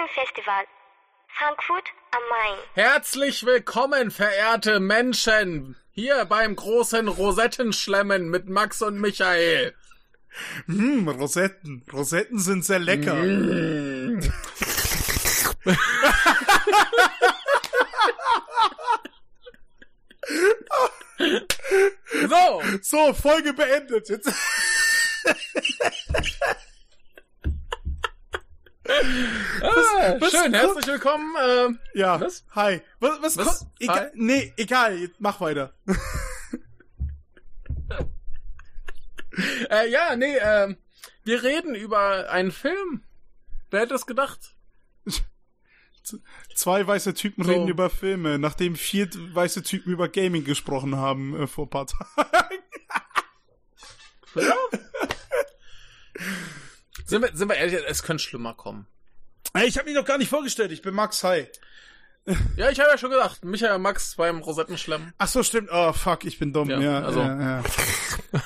Japanisches Filmfestival, Frankfurt am Main. Herzlich willkommen, verehrte Menschen, hier beim großen Rosettenschlemmen mit Max und Michael. Hm, Rosetten. Rosetten sind sehr lecker. Mm. so. So, Folge beendet. Jetzt. ah, was, schön, herzlich willkommen. Äh, ja, was? hi. Was? was, was? Egal, hi? Nee, egal, mach weiter. äh, ja, nee, äh, wir reden über einen Film. Wer hätte es gedacht? Zwei weiße Typen so. reden über Filme, nachdem vier weiße Typen über Gaming gesprochen haben äh, vor ein paar Tagen. ja. sind, wir, sind wir ehrlich, es könnte schlimmer kommen. Hey, ich habe mich noch gar nicht vorgestellt, ich bin Max, hi. Ja, ich habe ja schon gesagt, Michael Max beim Rosettenschlemm. Ach so, stimmt. Oh, fuck, ich bin dumm. Ja, ja also. Ja, ja.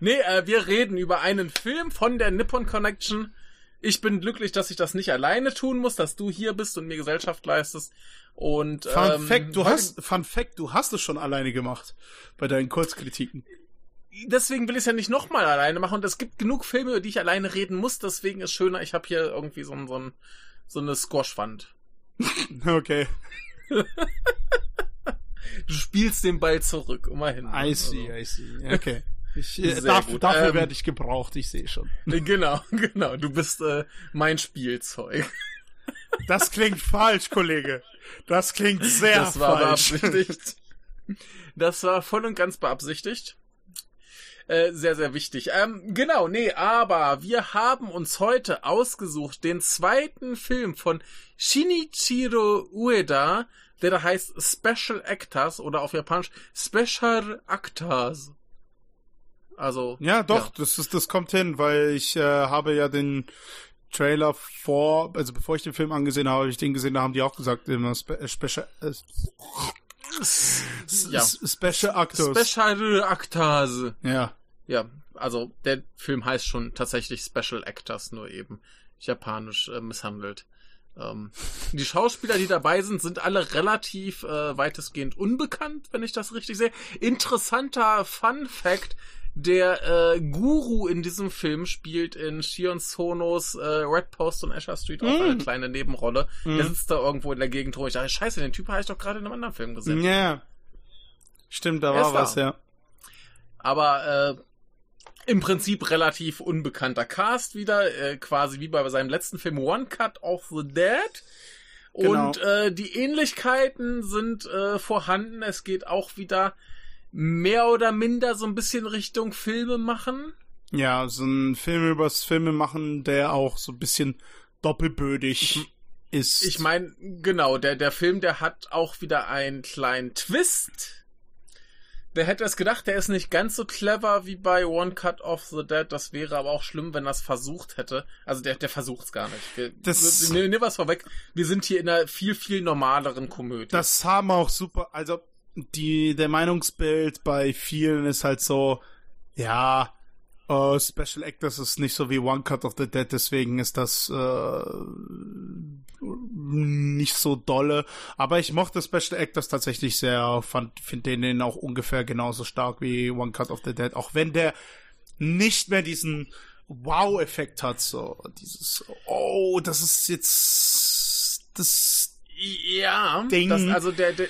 nee, äh, wir reden über einen Film von der Nippon Connection. Ich bin glücklich, dass ich das nicht alleine tun muss, dass du hier bist und mir Gesellschaft leistest. Und Fun ähm, Fact, du hast Fun Fact, du hast es schon alleine gemacht bei deinen Kurzkritiken. Deswegen will ich es ja nicht nochmal alleine machen und es gibt genug Filme, über die ich alleine reden muss, deswegen ist schöner, ich habe hier irgendwie so, ein, so, ein, so eine Squashwand. okay. du spielst den Ball zurück, immerhin. I see, also. I see. Okay. Ich, äh, darf, dafür ähm, werde ich gebraucht, ich sehe schon. Genau, genau. Du bist äh, mein Spielzeug. Das klingt falsch, Kollege. Das klingt sehr falsch. Das war falsch. beabsichtigt. Das war voll und ganz beabsichtigt. Äh, sehr, sehr wichtig. Ähm, genau, nee, aber wir haben uns heute ausgesucht den zweiten Film von Shinichiro Ueda, der da heißt Special Actors oder auf Japanisch Special Actors. Also. Ja, doch, ja. das ist, das kommt hin, weil ich äh, habe ja den Trailer vor, also bevor ich den Film angesehen habe, habe ich den gesehen, da haben die auch gesagt, immer Spe äh, Special, äh, ja. Special Actors. Special Actors. Ja. Ja, also der Film heißt schon tatsächlich Special Actors, nur eben japanisch äh, misshandelt. Ähm, die Schauspieler, die dabei sind, sind alle relativ äh, weitestgehend unbekannt, wenn ich das richtig sehe. Interessanter Fun Fact, der äh, Guru in diesem Film spielt in Shion Sonos äh, Red Post und Asher Street auch mm. eine kleine Nebenrolle. Mm. Der sitzt da irgendwo in der Gegend rum. Ich dachte, scheiße, den Typ habe ich doch gerade in einem anderen Film gesehen. Ja. Yeah. Stimmt, da war was, da. ja. Aber äh, im Prinzip relativ unbekannter Cast wieder, äh, quasi wie bei seinem letzten Film One Cut of the Dead. Genau. Und äh, die Ähnlichkeiten sind äh, vorhanden. Es geht auch wieder mehr oder minder so ein bisschen Richtung Filme machen. Ja, so ein Film übers Filme machen, der auch so ein bisschen doppelbödig ich, ist. Ich meine, genau, der, der Film, der hat auch wieder einen kleinen Twist. Wer hätte es gedacht, der ist nicht ganz so clever wie bei One Cut of the Dead. Das wäre aber auch schlimm, wenn das versucht hätte. Also der, der versucht's gar nicht. Wir, das, ne, ne, was vorweg. Wir sind hier in einer viel, viel normaleren Komödie. Das haben auch super, also die, der Meinungsbild bei vielen ist halt so, ja, uh, Special Actors ist nicht so wie One Cut of the Dead, deswegen ist das uh, nicht so dolle. Aber ich mochte Special Actors tatsächlich sehr, fand, finde den auch ungefähr genauso stark wie One Cut of the Dead, auch wenn der nicht mehr diesen Wow-Effekt hat, so dieses, oh, das ist jetzt das ja, Ding. Das, also der, der,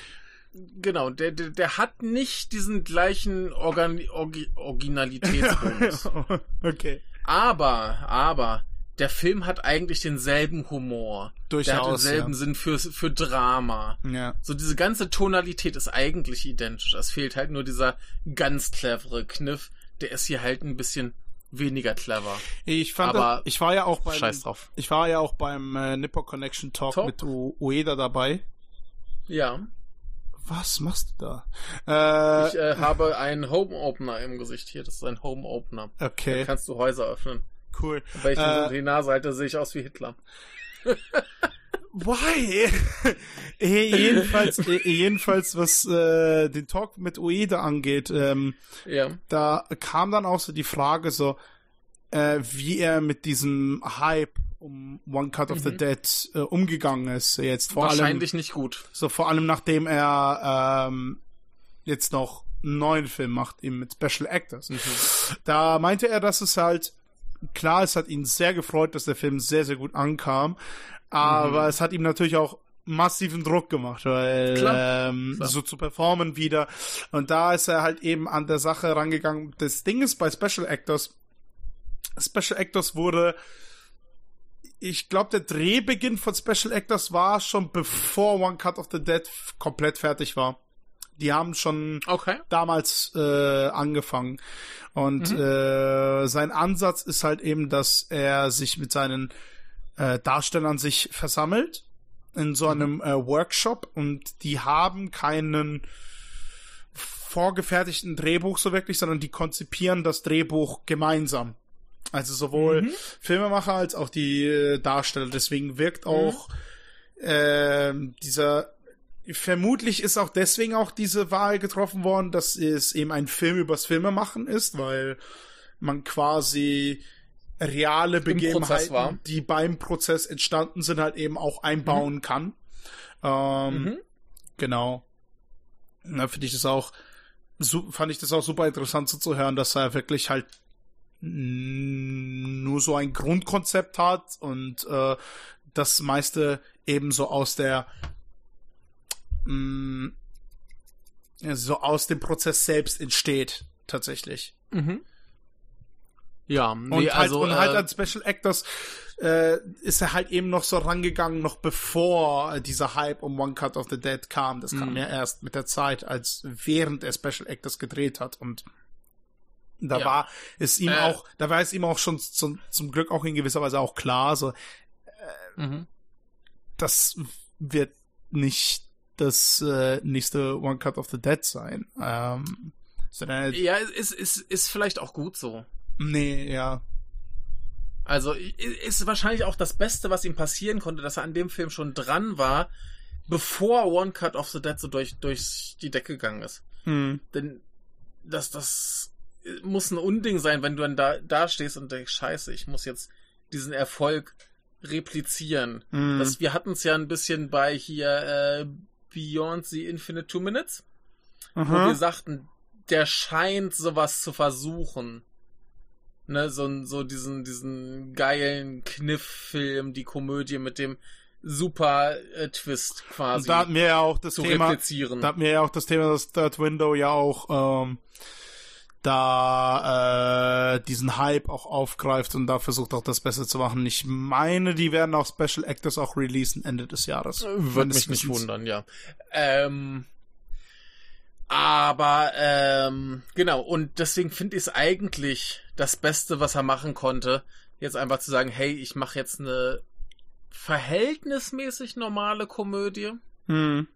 Genau, der, der, der hat nicht diesen gleichen Organ, Orgi, Originalitätsbonus. okay. Aber, aber, der Film hat eigentlich denselben Humor. Durchaus. Der hat denselben ja. Sinn für, für Drama. Ja. So diese ganze Tonalität ist eigentlich identisch. Es fehlt halt nur dieser ganz clevere Kniff. Der ist hier halt ein bisschen weniger clever. Ich fand, aber das, ich war ja auch beim, Scheiß drauf. ich war ja auch beim äh, Nippo Connection Talk, Talk? mit Ueda dabei. Ja. Was machst du da? Äh, ich äh, habe einen Home Opener im Gesicht hier. Das ist ein Home Opener. Okay. Da kannst du Häuser öffnen. Cool. Weil ich äh, die Nase halte, sehe ich aus wie Hitler. Why? jedenfalls, jedenfalls, was äh, den Talk mit Ueda angeht, ähm, ja. da kam dann auch so die Frage so, äh, wie er mit diesem Hype um One Cut of the Mhm. Dead äh, umgegangen ist. Jetzt vor allem Wahrscheinlich nicht gut. so vor allem nachdem er ähm, jetzt noch einen neuen Film macht, eben mit Special Actors. Mhm. Da meinte er, dass es halt klar, es hat ihn sehr gefreut, dass der Film sehr, sehr gut ankam, aber Mhm. es hat ihm natürlich auch massiven Druck gemacht, weil Klar, ähm, klar. so zu performen wieder. Und da ist er halt eben an der Sache rangegangen. Das Ding ist bei Special Actors, Special Actors wurde ich glaube, der Drehbeginn von Special Actors war schon bevor One Cut of the Dead komplett fertig war. Die haben schon Okay. damals äh, angefangen. Und äh, sein Ansatz ist halt eben, dass er sich mit seinen äh, Darstellern sich versammelt in so einem äh, Workshop und die haben keinen vorgefertigten Drehbuch so wirklich, sondern die konzipieren das Drehbuch gemeinsam. Also sowohl Filmemacher als auch die äh, Darsteller. Deswegen wirkt auch ähm, dieser vermutlich ist auch deswegen auch diese Wahl getroffen worden, dass es eben ein Film übers Filmemachen ist, weil man quasi reale Begebenheiten, die beim Prozess entstanden sind, halt eben auch einbauen kann. Ähm, Mhm. Genau. Da finde ich das auch, fand ich das auch super interessant so zu hören, dass er wirklich halt nur so ein Grundkonzept hat und äh, das meiste eben so aus der mh, ja, so aus dem Prozess selbst entsteht tatsächlich. Mhm. Ja, nee, Und, halt, also und halt äh, als Special Actors äh, ist er halt eben noch so rangegangen, noch bevor dieser Hype um One Cut of the Dead kam. Das kam Mhm. ja erst mit der Zeit, als während er Special Actors gedreht hat und da Ja. war es ihm Äh. auch, da war es ihm auch schon zum, zum Glück auch in gewisser Weise auch klar, so mhm. das wird nicht das äh, nächste One Cut of the Dead sein. Ähm, sondern, ja, ist, ist, ist vielleicht auch gut so. nee, ja. Also ist wahrscheinlich auch das Beste, was ihm passieren konnte, dass er an dem Film schon dran war, bevor One Cut of the Dead so durch, durch die Decke gegangen ist. Hm. Denn das, das muss ein Unding sein, wenn du dann da, da stehst und denkst, scheiße, ich muss jetzt diesen Erfolg replizieren. Hm. Das, wir hatten es ja ein bisschen bei hier äh, Beyond the Infinite Two Minutes, wo Aha. wir sagten, der scheint sowas zu versuchen. Ne, so, so diesen, diesen geilen Kniff-Film, die Komödie mit dem super äh, Twist quasi Und da hatten wir ja auch das Thema, da hatten wir ja auch das Thema, dass Third Window ja auch ähm, da äh, diesen Hype auch aufgreift und da versucht auch das Beste zu machen. Ich meine, die werden auch Special Actors auch releasen Ende des Jahres. Würde Meines mich nicht wundern, ja. Ähm, aber ähm, genau, und deswegen finde ich es eigentlich das Beste, was er machen konnte, jetzt einfach zu sagen, hey, ich mache jetzt eine verhältnismäßig normale Komödie Hm.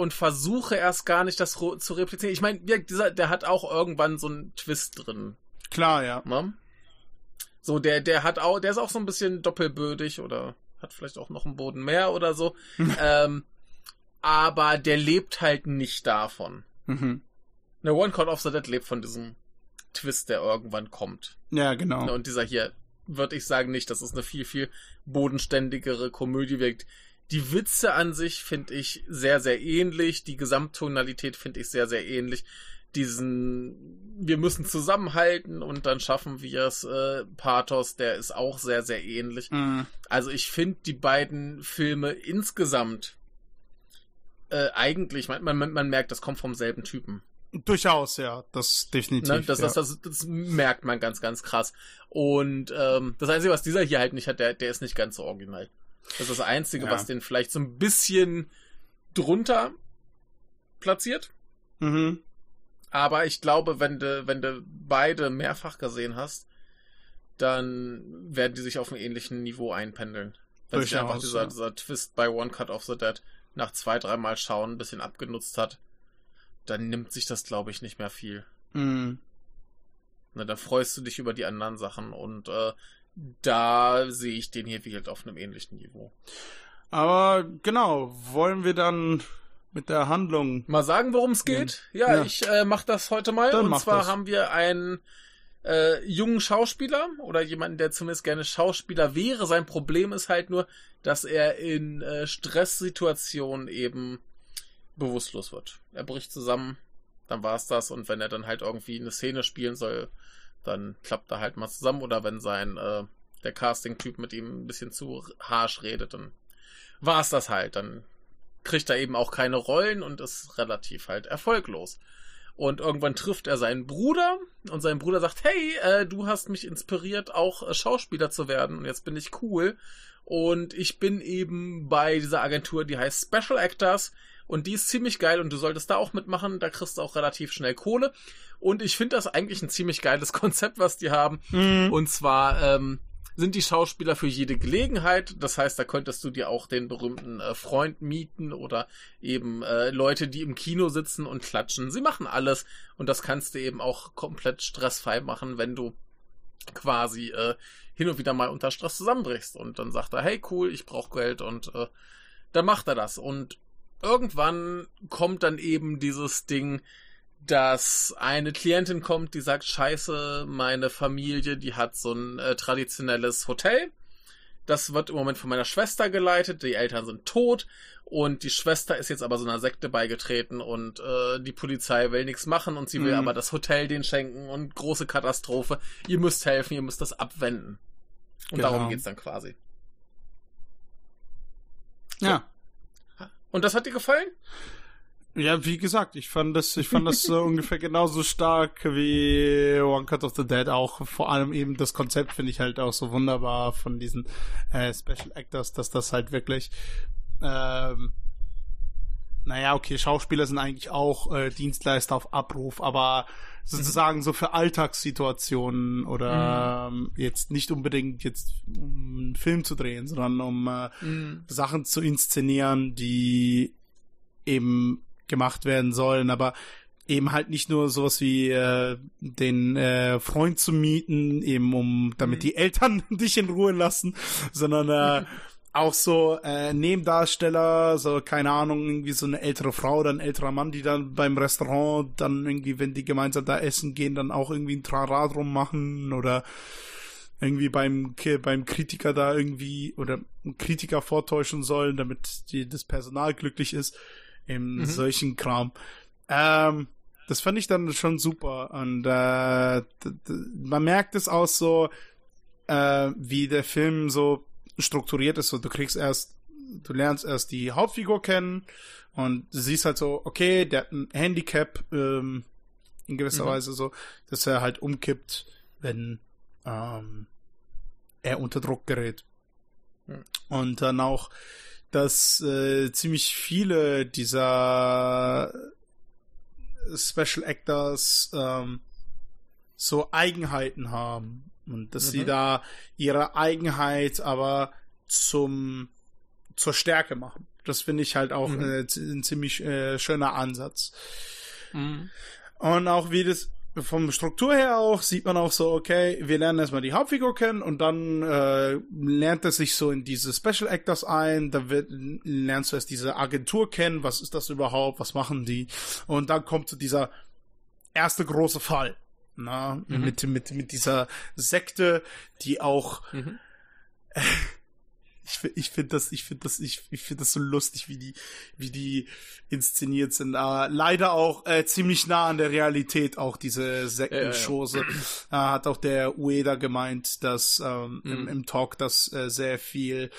Und versuche erst gar nicht das zu replizieren. Ich meine, dieser, der hat auch irgendwann so einen Twist drin. Klar, ja. Ne? So, der, der hat auch, der ist auch so ein bisschen doppelbödig oder hat vielleicht auch noch einen Boden mehr oder so. ähm, aber der lebt halt nicht davon. Mhm. Ne, One Call of the Dead lebt von diesem Twist, der irgendwann kommt. Ja, genau. Ne, und dieser hier, würde ich sagen, nicht. Das ist eine viel, viel bodenständigere Komödie wirkt. Die Witze an sich finde ich sehr, sehr ähnlich. Die Gesamttonalität finde ich sehr, sehr ähnlich. Diesen, wir müssen zusammenhalten und dann schaffen wir es, äh, Pathos, der ist auch sehr, sehr ähnlich. Mhm. Also ich finde die beiden Filme insgesamt äh, eigentlich, man, man, man merkt, das kommt vom selben Typen. Durchaus, ja. Das definitiv. Ne? Das, ja. das, das, das merkt man ganz, ganz krass. Und ähm, das Einzige, was dieser hier halt nicht hat, der, der ist nicht ganz so original. Das ist das Einzige, Ja. was den vielleicht so ein bisschen drunter platziert. mhm. Aber ich glaube, wenn du, wenn du beide mehrfach gesehen hast, dann werden die sich auf einem ähnlichen Niveau einpendeln. Wenn sich einfach dieser, ja. dieser Twist bei One Cut of the Dead nach zwei, dreimal schauen ein bisschen abgenutzt hat, dann nimmt sich das, glaube ich, nicht mehr viel. Mhm. Ne, da freust du dich über die anderen Sachen und äh, da sehe ich den hier wirklich auf einem ähnlichen Niveau. Aber genau, wollen wir dann mit der Handlung. Mal sagen, worum es geht? Ja, Ja. ich äh, mach das heute mal. Dann und zwar das. haben wir einen äh, jungen Schauspieler oder jemanden, der zumindest gerne Schauspieler wäre. Sein Problem ist halt nur, dass er in äh, Stresssituationen eben bewusstlos wird. Er bricht zusammen, dann war es das. Und wenn er dann halt irgendwie eine Szene spielen soll, dann klappt er halt mal zusammen. Oder wenn sein äh, der Casting-Typ mit ihm ein bisschen zu harsh redet, dann war es das halt. Dann kriegt er eben auch keine Rollen und ist relativ halt erfolglos. Und irgendwann trifft er seinen Bruder und sein Bruder sagt, hey, äh, du hast mich inspiriert, auch äh, Schauspieler zu werden und jetzt bin ich cool. Und ich bin eben bei dieser Agentur, die heißt Special Actors und die ist ziemlich geil und du solltest da auch mitmachen, da kriegst du auch relativ schnell Kohle. Und ich finde das eigentlich ein ziemlich geiles Konzept, was die haben. Mhm. Und zwar, ähm, sind die Schauspieler für jede Gelegenheit. Das heißt, da könntest du dir auch den berühmten äh, Freund mieten oder eben äh, Leute, die im Kino sitzen und klatschen. Sie machen alles und das kannst du eben auch komplett stressfrei machen, wenn du quasi äh, hin und wieder mal unter Stress zusammenbrichst. Und dann sagt er, hey cool, ich brauche Geld und äh, dann macht er das. Und irgendwann kommt dann eben dieses Ding, dass eine Klientin kommt, die sagt, scheiße, meine Familie, die hat so ein äh, traditionelles Hotel. Das wird im Moment von meiner Schwester geleitet, die Eltern sind tot und die Schwester ist jetzt aber so einer Sekte beigetreten und äh, die Polizei will nichts machen und sie will mhm. aber das Hotel den schenken und große Katastrophe. Ihr müsst helfen, ihr müsst das abwenden. Und genau. darum geht's dann quasi. So. Ja. Und das hat dir gefallen? Ja, wie gesagt, ich fand das, ich fand das so ungefähr genauso stark wie One Cut of the Dead auch. Vor allem eben das Konzept finde ich halt auch so wunderbar von diesen äh, Special Actors, dass das halt wirklich, ähm, naja, okay, Schauspieler sind eigentlich auch äh, Dienstleister auf Abruf, aber sozusagen so für Alltagssituationen oder mhm. ähm, jetzt nicht unbedingt jetzt um einen Film zu drehen, sondern um äh, mhm. Sachen zu inszenieren, die eben gemacht werden sollen, aber eben halt nicht nur sowas wie äh, den äh, Freund zu mieten, eben um damit mhm. die Eltern dich in Ruhe lassen, sondern äh, auch so äh, Nebendarsteller, so keine Ahnung, irgendwie so eine ältere Frau oder ein älterer Mann, die dann beim Restaurant dann irgendwie, wenn die gemeinsam da essen gehen, dann auch irgendwie ein Trara drum machen oder irgendwie beim beim Kritiker da irgendwie oder Kritiker vortäuschen sollen, damit die, das Personal glücklich ist im mhm. solchen Kram. Ähm, das fand ich dann schon super. Und äh, man merkt es auch so, äh, wie der Film so strukturiert ist. So, du kriegst erst, du lernst erst die Hauptfigur kennen und du siehst halt so, okay, der hat ein Handicap ähm, in gewisser mhm. Weise so, dass er halt umkippt, wenn ähm, er unter Druck gerät. Mhm. Und dann auch dass äh, ziemlich viele dieser Special Actors ähm, so Eigenheiten haben und dass mhm. sie da ihre Eigenheit aber zum zur Stärke machen. Das finde ich halt auch mhm. äh, ein ziemlich äh, schöner Ansatz. Mhm. Und auch wie das vom Struktur her auch sieht man auch so, okay, wir lernen erstmal die Hauptfigur kennen und dann äh, lernt er sich so in diese Special Actors ein, dann wird, lernst du erst diese Agentur kennen, was ist das überhaupt, was machen die und dann kommt so dieser erste große Fall, na, mhm. mit, mit, mit dieser Sekte, die auch mhm. äh, ich, ich finde das, ich finde das, ich, ich finde das so lustig, wie die, wie die inszeniert sind. Aber leider auch äh, ziemlich nah an der Realität auch diese Sektenshows. Ja, ja, ja. Äh, hat auch der Ueda gemeint, dass ähm, mhm. im, im Talk, dass äh, sehr viel,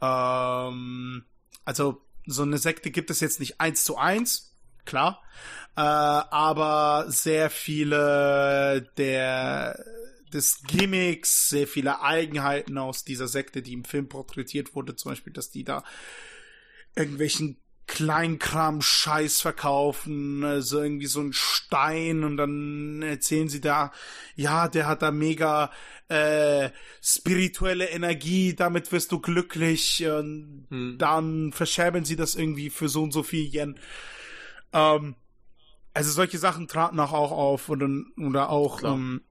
ähm, also so eine Sekte gibt es jetzt nicht eins zu eins, klar, äh, aber sehr viele der des Gimmicks, sehr viele Eigenheiten aus dieser Sekte, die im Film porträtiert wurde, zum Beispiel, dass die da irgendwelchen Kleinkram-Scheiß verkaufen, also irgendwie so ein Stein und dann erzählen sie da, ja, der hat da mega äh, spirituelle Energie, damit wirst du glücklich und hm. dann verscherben sie das irgendwie für so und so viel Yen. Ähm, also solche Sachen traten auch, auch auf oder, oder auch ähm,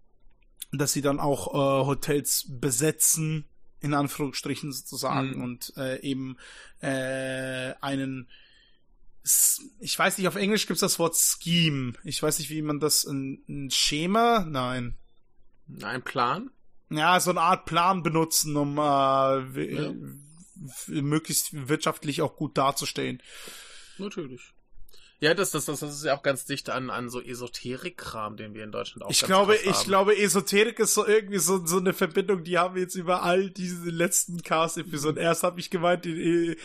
dass sie dann auch äh, Hotels besetzen, in Anführungsstrichen sozusagen, mhm. und äh, eben äh, einen ich weiß nicht, auf Englisch gibt es das Wort Scheme. Ich weiß nicht, wie man das ein, ein Schema? Nein. Ein Plan? Ja, so eine Art Plan benutzen, um äh, ja. möglichst wirtschaftlich auch gut dazustehen. Natürlich. Ja, das, das, das, ist ja auch ganz dicht an, an so Esoterik-Kram, den wir in Deutschland auch Ich glaube, ich glaube, Esoterik ist so irgendwie so, so eine Verbindung, die haben wir jetzt über all diese letzten Cast-Episoden. Erst habe ich gemeint, den, äh,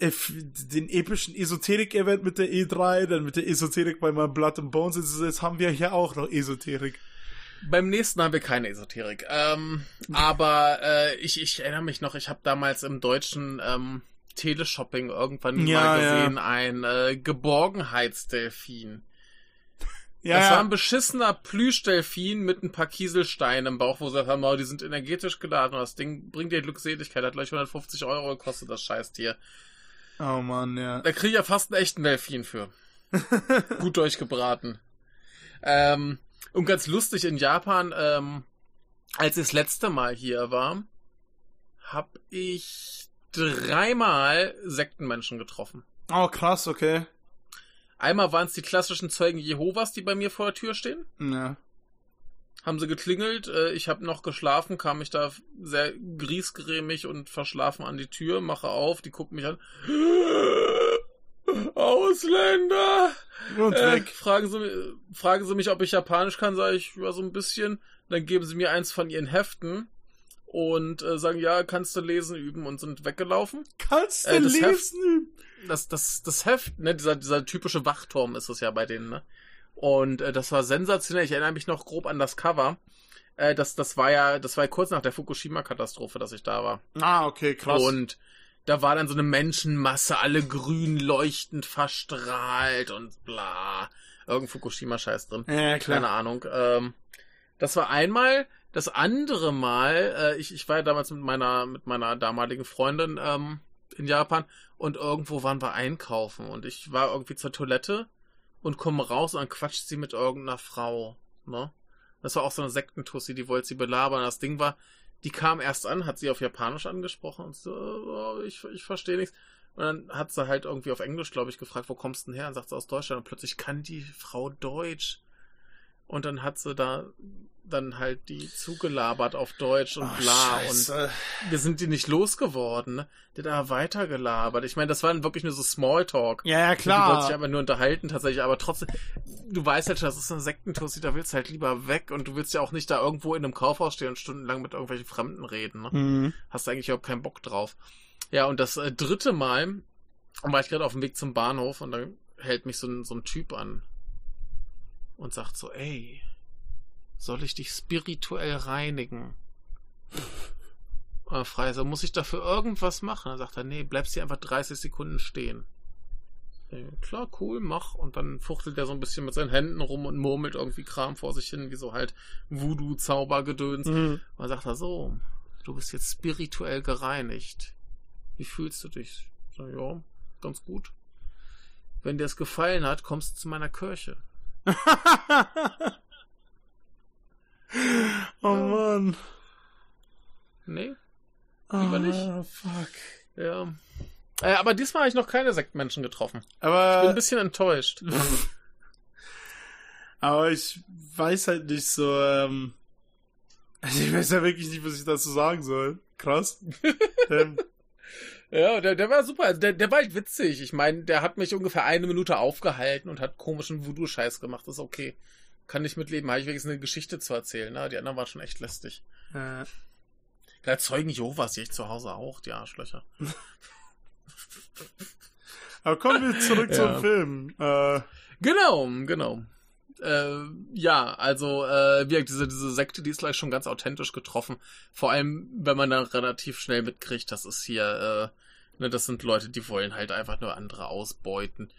äh, den epischen Esoterik-Event mit der E3, dann mit der Esoterik bei meinem Blood and Bones. Jetzt haben wir hier auch noch Esoterik. Beim nächsten haben wir keine Esoterik. Ähm, aber äh, ich, ich erinnere mich noch, ich habe damals im Deutschen ähm, Teleshopping irgendwann ja, mal gesehen, ja. ein äh, Geborgenheitsdelfin. Ja, das war ein beschissener Plüschdelfin mit ein paar Kieselsteinen im Bauch, wo sie sagen, oh, die sind energetisch geladen und das Ding bringt dir Glückseligkeit, hat gleich 150 Euro gekostet, das Scheißtier. Oh man, ja. Da krieg ich ja fast einen echten Delfin für. Gut durchgebraten. Ähm, und ganz lustig in Japan, ähm, als ich das letzte Mal hier war, hab ich dreimal Sektenmenschen getroffen. Oh, krass, okay. Einmal waren es die klassischen Zeugen Jehovas, die bei mir vor der Tür stehen. Ja. Haben sie geklingelt, äh, ich habe noch geschlafen, kam ich da sehr griesgrämig und verschlafen an die Tür, mache auf, die gucken mich an. Ausländer! Und äh, weg. Fragen sie, fragen sie mich, ob ich Japanisch kann, sage ich, ja, so ein bisschen. Dann geben sie mir eins von ihren Heften und äh, sagen, ja, kannst du lesen üben und sind weggelaufen. Kannst du äh, lesen Heft, üben? Das, das, das Heft, ne, dieser, dieser typische Wachturm ist es ja bei denen, ne? Und äh, das war sensationell. Ich erinnere mich noch grob an das Cover. Äh, das, das war ja, das war ja kurz nach der Fukushima-Katastrophe, dass ich da war. Ah, okay, krass. Und da war dann so eine Menschenmasse, alle grün leuchtend verstrahlt und bla. Irgendein Fukushima-Scheiß drin. Ja, klar. Keine Ahnung. Ähm, das war einmal. Das andere Mal, äh, ich, ich war ja damals mit meiner, mit meiner damaligen Freundin ähm, in Japan und irgendwo waren wir einkaufen und ich war irgendwie zur Toilette und komme raus und dann quatscht sie mit irgendeiner Frau. Ne? Das war auch so eine Sektentussi, die wollte sie belabern. Das Ding war, die kam erst an, hat sie auf Japanisch angesprochen und so, oh, ich, ich verstehe nichts. Und dann hat sie halt irgendwie auf Englisch, glaube ich, gefragt, wo kommst du denn her? Und sagt sie aus Deutschland. Und plötzlich kann die Frau Deutsch. Und dann hat sie da dann halt die zugelabert auf Deutsch und oh, bla. Scheiße. Und wir sind die nicht losgeworden. Ne? Die da weitergelabert. Ich meine, das war wirklich nur so Smalltalk. Ja, ja, klar. Die wollten sich einfach nur unterhalten tatsächlich. Aber trotzdem, du weißt halt schon, das ist eine Sektentussi, da willst du halt lieber weg. Und du willst ja auch nicht da irgendwo in einem Kaufhaus stehen und stundenlang mit irgendwelchen Fremden reden. Ne? Mhm. Hast eigentlich überhaupt keinen Bock drauf. Ja, und das äh, dritte Mal war ich gerade auf dem Weg zum Bahnhof und dann hält mich so ein, so ein Typ an und sagt so, ey, soll ich dich spirituell reinigen? Oder frei, so muss ich dafür irgendwas machen? Dann sagt er, nee, bleibst hier einfach 30 Sekunden stehen. Ja, klar, cool, mach. Und dann fuchtelt er so ein bisschen mit seinen Händen rum und murmelt irgendwie Kram vor sich hin, wie so halt Voodoo-Zaubergedöns. Mhm. Und dann sagt er so, du bist jetzt spirituell gereinigt. Wie fühlst du dich? So, ja, ganz gut. Wenn dir es gefallen hat, kommst du zu meiner Kirche. oh Mann. Nee. Lieber oh, nicht. fuck. Ja. Äh, aber diesmal habe ich noch keine Sektmenschen getroffen. Aber. Ich bin ein bisschen enttäuscht. aber ich weiß halt nicht so, ähm. Ich weiß ja wirklich nicht, was ich dazu sagen soll. Krass. ähm, ja, der, der war super. Also der, der war halt witzig. Ich meine, der hat mich ungefähr eine Minute aufgehalten und hat komischen Voodoo-Scheiß gemacht. Das ist okay. Kann ich mitleben. Habe ich wenigstens eine Geschichte zu erzählen. Ne? Die anderen waren schon echt lästig. Äh. Ja, Zeugen Jehovas sehe ich zu Hause auch, die Arschlöcher. Aber kommen wir zurück ja. zum Film. Äh. Genau, genau. Äh, ja, also äh, wie diese, diese Sekte, die ist gleich schon ganz authentisch getroffen. Vor allem, wenn man dann relativ schnell mitkriegt, das ist hier, äh, ne, das sind Leute, die wollen halt einfach nur andere ausbeuten.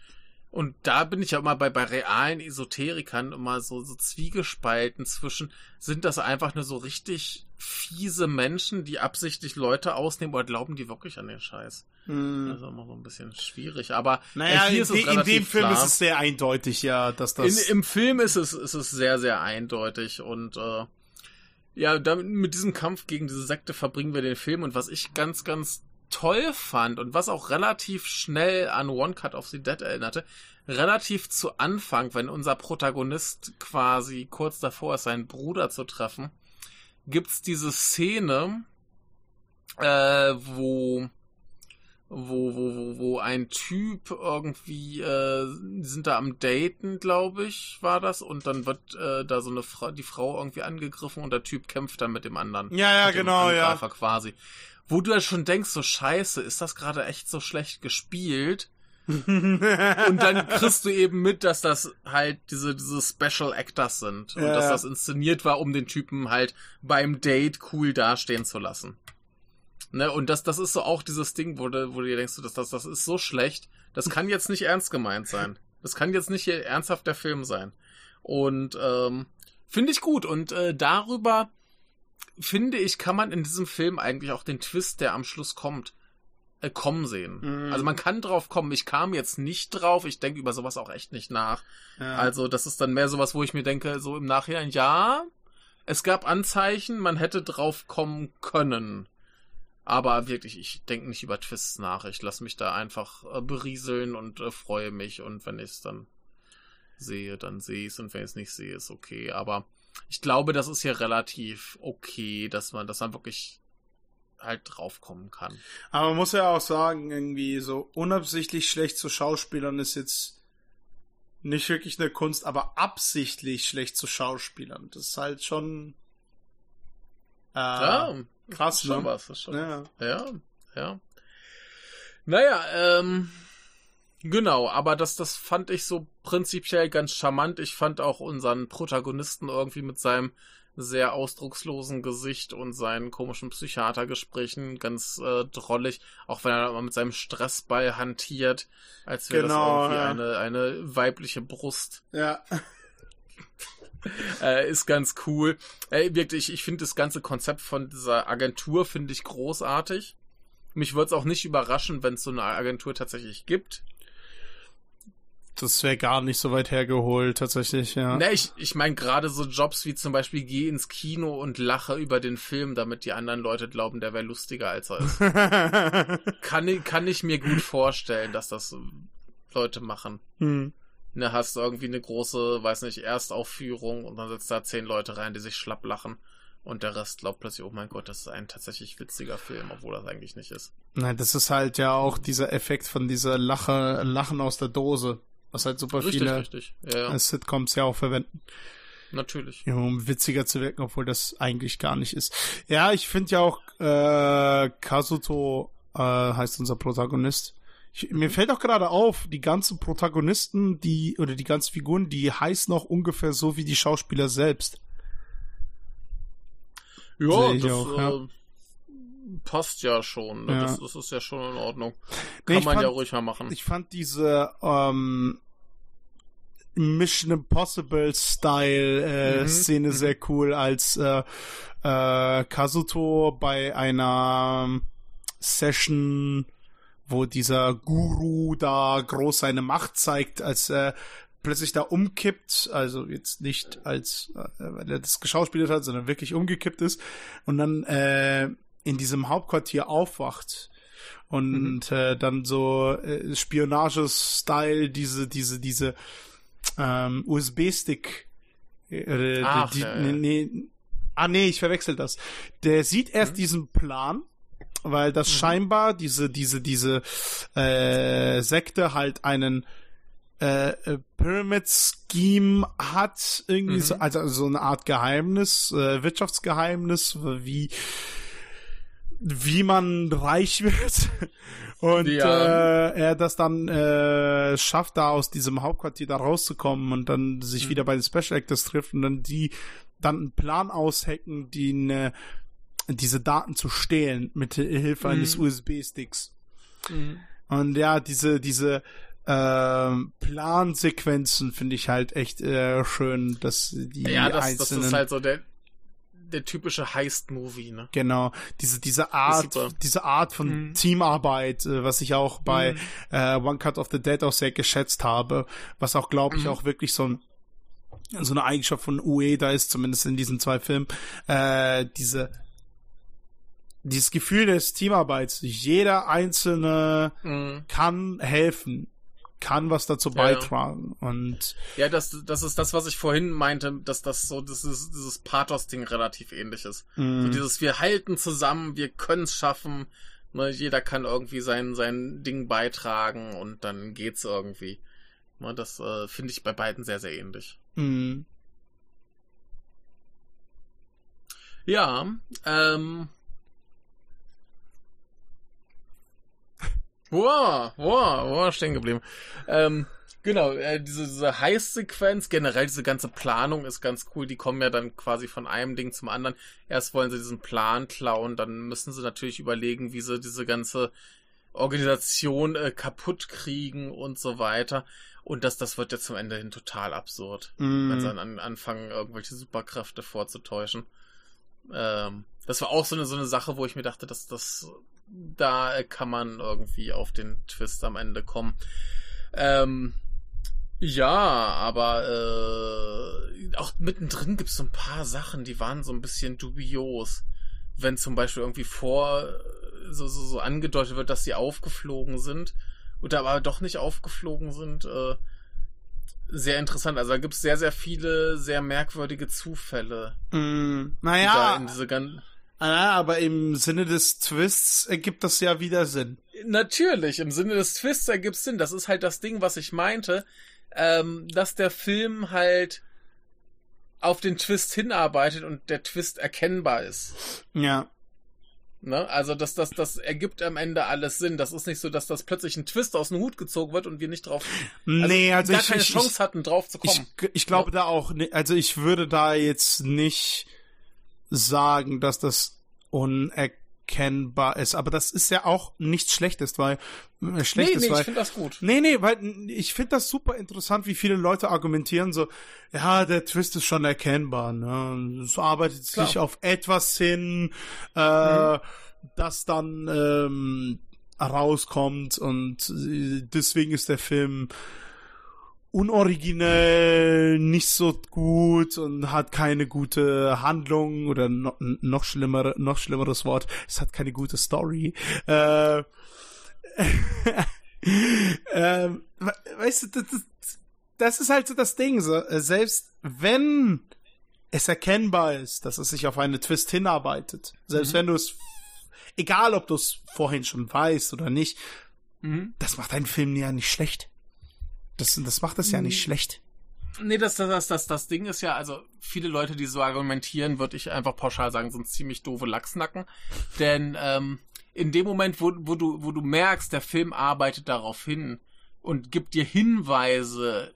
Und da bin ich ja immer bei, bei realen Esoterikern immer so, so zwiegespalten zwischen, sind das einfach nur so richtig fiese Menschen, die absichtlich Leute ausnehmen oder glauben die wirklich an den Scheiß? Hm. Das ist immer so ein bisschen schwierig. Aber naja, ist es in dem Film klar. ist es sehr eindeutig, ja, dass das. In, Im Film ist es, ist es sehr, sehr eindeutig und äh, ja, damit, mit diesem Kampf gegen diese Sekte verbringen wir den Film und was ich ganz, ganz toll fand und was auch relativ schnell an One Cut of the Dead erinnerte, relativ zu Anfang, wenn unser Protagonist quasi kurz davor ist, seinen Bruder zu treffen, gibt's diese Szene, äh, wo wo, wo, wo, wo ein Typ irgendwie, äh, sind da am Daten, glaube ich, war das, und dann wird äh, da so eine Frau, die Frau irgendwie angegriffen und der Typ kämpft dann mit dem anderen. Ja, ja, genau, ja. Quasi. Wo du ja schon denkst, so scheiße, ist das gerade echt so schlecht gespielt? und dann kriegst du eben mit, dass das halt diese, diese Special Actors sind. Und Ja, dass das inszeniert war, um den Typen halt beim Date cool dastehen zu lassen. Ne, und das, das ist so auch dieses Ding, wo du, wo du dir denkst, das, das, das ist so schlecht, das kann jetzt nicht ernst gemeint sein. Das kann jetzt nicht hier ernsthaft der Film sein. Und ähm, finde ich gut. Und äh, darüber, finde ich, kann man in diesem Film eigentlich auch den Twist, der am Schluss kommt, äh, kommen sehen. Mhm. Also man kann drauf kommen. Ich kam jetzt nicht drauf. Ich denke über sowas auch echt nicht nach. Ja. Also das ist dann mehr sowas, wo ich mir denke, so im Nachhinein, ja, es gab Anzeichen, man hätte drauf kommen können. Aber wirklich, ich denke nicht über Twists nach. Ich lasse mich da einfach äh, berieseln und äh, freue mich. Und wenn ich es dann sehe, dann sehe ich es. Und wenn ich es nicht sehe, ist okay. Aber ich glaube, das ist hier relativ okay, dass man, dass man wirklich halt draufkommen kann. Aber man muss ja auch sagen, irgendwie so unabsichtlich schlecht zu Schauspielern ist jetzt nicht wirklich eine Kunst, aber absichtlich schlecht zu Schauspielern. Das ist halt schon äh, ja, krass, schon ne? was. Schon Ja. was. Ja, ja. Naja, ähm, genau, aber das, das fand ich so prinzipiell ganz charmant. Ich fand auch unseren Protagonisten irgendwie mit seinem sehr ausdruckslosen Gesicht und seinen komischen Psychiatergesprächen ganz äh, drollig, auch wenn er immer mit seinem Stressball hantiert, als wäre Genau, das irgendwie ja. eine, eine weibliche Brust. Ja. Äh, ist ganz cool. Äh, wirklich, ich finde das ganze Konzept von dieser Agentur finde ich großartig. Mich würde es auch nicht überraschen, wenn es so eine Agentur tatsächlich gibt. Das wäre gar nicht so weit hergeholt, tatsächlich, ja. Ne, ich, ich meine gerade so Jobs wie zum Beispiel geh ins Kino und lache über den Film, damit die anderen Leute glauben, der wäre lustiger als er ist. kann, ich- kann ich mir gut vorstellen, dass das Leute machen. hm. Ne, hast du irgendwie eine große, weiß nicht, Erstaufführung und dann sitzt da zehn Leute rein, die sich schlapp lachen. Und der Rest glaubt plötzlich, oh mein Gott, das ist ein tatsächlich witziger Film, obwohl das eigentlich nicht ist. Nein, das ist halt ja auch dieser Effekt von dieser Lache, Lachen aus der Dose, was halt super Richtig, viele richtig. Ja, ja. äh, Sitcoms ja auch verwenden. natürlich. Ja, um witziger zu wirken, obwohl das eigentlich gar nicht ist. Ja, ich finde ja auch äh, Kazuto äh, heißt unser Protagonist. Ich, mir fällt auch gerade auf, die ganzen Protagonisten, die oder die ganzen Figuren, die heißen auch ungefähr so wie die Schauspieler selbst. Ja, das auch, äh, ja. passt ja schon. Ne? Ja. Das, das ist ja schon in Ordnung. Nee, Kann ich man ja fand- ruhig mal machen. Ich fand diese ähm, Mission Impossible Style äh, Mhm, Szene mhm. sehr cool, als äh, äh, Kazuto bei einer ähm, Session, wo dieser Guru da groß seine Macht zeigt, als er plötzlich da umkippt, also jetzt nicht als, äh, weil er das geschauspielert hat, sondern wirklich umgekippt ist und dann äh, in diesem Hauptquartier aufwacht und äh, dann so äh, Spionage-Style diese diese diese ähm, USB-Stick äh, Ach, die, nee, nee, ah nee ich verwechsel das der sieht erst Mhm. diesen Plan weil das scheinbar diese diese diese äh, Sekte halt einen äh, äh, Pyramid Scheme hat irgendwie Mhm. so, also so eine Art Geheimnis äh, Wirtschaftsgeheimnis wie wie man reich wird und Ja. äh, er das dann äh, schafft, da aus diesem Hauptquartier da rauszukommen und dann sich Mhm. wieder bei den Special Actors trifft und dann die dann einen Plan aushacken, die ne, diese Daten zu stehlen mit Hilfe eines Mhm. USB-Sticks. Mhm. Und ja, diese, diese ähm, Plansequenzen finde ich halt echt äh, schön, dass die Ja, das, das einzelnen ist halt so der, der typische Heist-Movie, ne? Genau, diese, diese Art, diese Art von Mhm. Teamarbeit, äh, was ich auch bei Mhm. äh, One Cut of the Dead auch sehr geschätzt habe, was auch, glaube ich, Mhm. auch wirklich so ein so eine Eigenschaft von UE da ist, zumindest in diesen zwei Filmen, äh, diese dieses Gefühl des Teamarbeits. Jeder Einzelne Mhm. kann helfen, kann was dazu Ja, ja. beitragen. Und Ja, das, das ist das, was ich vorhin meinte, dass das so, das ist, dieses Pathos-Ding relativ ähnlich ist. So mh, dieses, wir halten zusammen, wir können es schaffen, ne, jeder kann irgendwie sein, sein Ding beitragen und dann geht's irgendwie. Ne, das äh, finde ich bei beiden sehr, sehr ähnlich. mh. Ja, ähm. Wow, wow, wow, stehen geblieben. Ähm, genau, äh, diese, diese Heißsequenz, generell diese ganze Planung ist ganz cool. Die kommen ja dann quasi von einem Ding zum anderen. Erst wollen sie diesen Plan klauen, dann müssen sie natürlich überlegen, wie sie diese ganze Organisation äh, kaputt kriegen und so weiter. Und das, das wird ja zum Ende hin total absurd wenn sie dann an, anfangen, irgendwelche Superkräfte vorzutäuschen. Ähm, das war auch so eine, so eine Sache, wo ich mir dachte, dass das, da äh, kann man irgendwie auf den Twist am Ende kommen. Ähm, ja, aber äh, auch mittendrin gibt's so ein paar Sachen, die waren so ein bisschen dubios. Wenn zum Beispiel irgendwie vor so, so, so angedeutet wird, dass sie aufgeflogen sind oder aber doch nicht aufgeflogen sind, äh, sehr interessant. Also da gibt's sehr, sehr viele sehr merkwürdige Zufälle. Da Naja, in diese gan ah, aber im Sinne des Twists ergibt das ja wieder Sinn. Natürlich, im Sinne des Twists ergibt Sinn. Das ist halt das Ding, was ich meinte, ähm, dass der Film halt auf den Twist hinarbeitet und der Twist erkennbar ist. Ja. Ne? Also das, das, das ergibt am Ende alles Sinn. Das ist nicht so, dass das plötzlich ein Twist aus dem Hut gezogen wird und wir nicht drauf nee, also gar ich, keine ich, Chance ich, hatten, drauf zu ich, kommen. ich glaube da auch, also ich würde da jetzt nicht sagen, dass das unerkennbar ist, aber das ist ja auch nichts Schlechtes, weil äh, nee, Schlechtes, nee, ich weil finde das gut. Nee, nee, weil ich finde das super interessant, wie viele Leute argumentieren so, ja, der Twist ist schon erkennbar, ne? Es arbeitet Klar. sich auf etwas hin, äh, Mhm. das dann ähm, rauskommt und äh, deswegen ist der Film unoriginell, nicht so gut und hat keine gute Handlung oder no, noch schlimmere, noch schlimmeres Wort, es hat keine gute Story. Äh, we- weißt du, das, das- das ist halt so das Ding. So, äh, selbst wenn es erkennbar ist, dass es sich auf eine Twist hinarbeitet, selbst Mhm. wenn du es, egal ob du es vorhin schon weißt oder nicht, Mhm. das macht einen Film ja nicht schlecht. Das, das macht es ja nicht Mhm. schlecht. Nee, das, das, das, das, das Ding ist ja, also viele Leute, die so argumentieren, würde ich einfach pauschal sagen, sind ziemlich doofe Lachsnacken. Denn ähm, in dem Moment, wo, wo, du, wo du merkst, der Film arbeitet darauf hin und gibt dir Hinweise,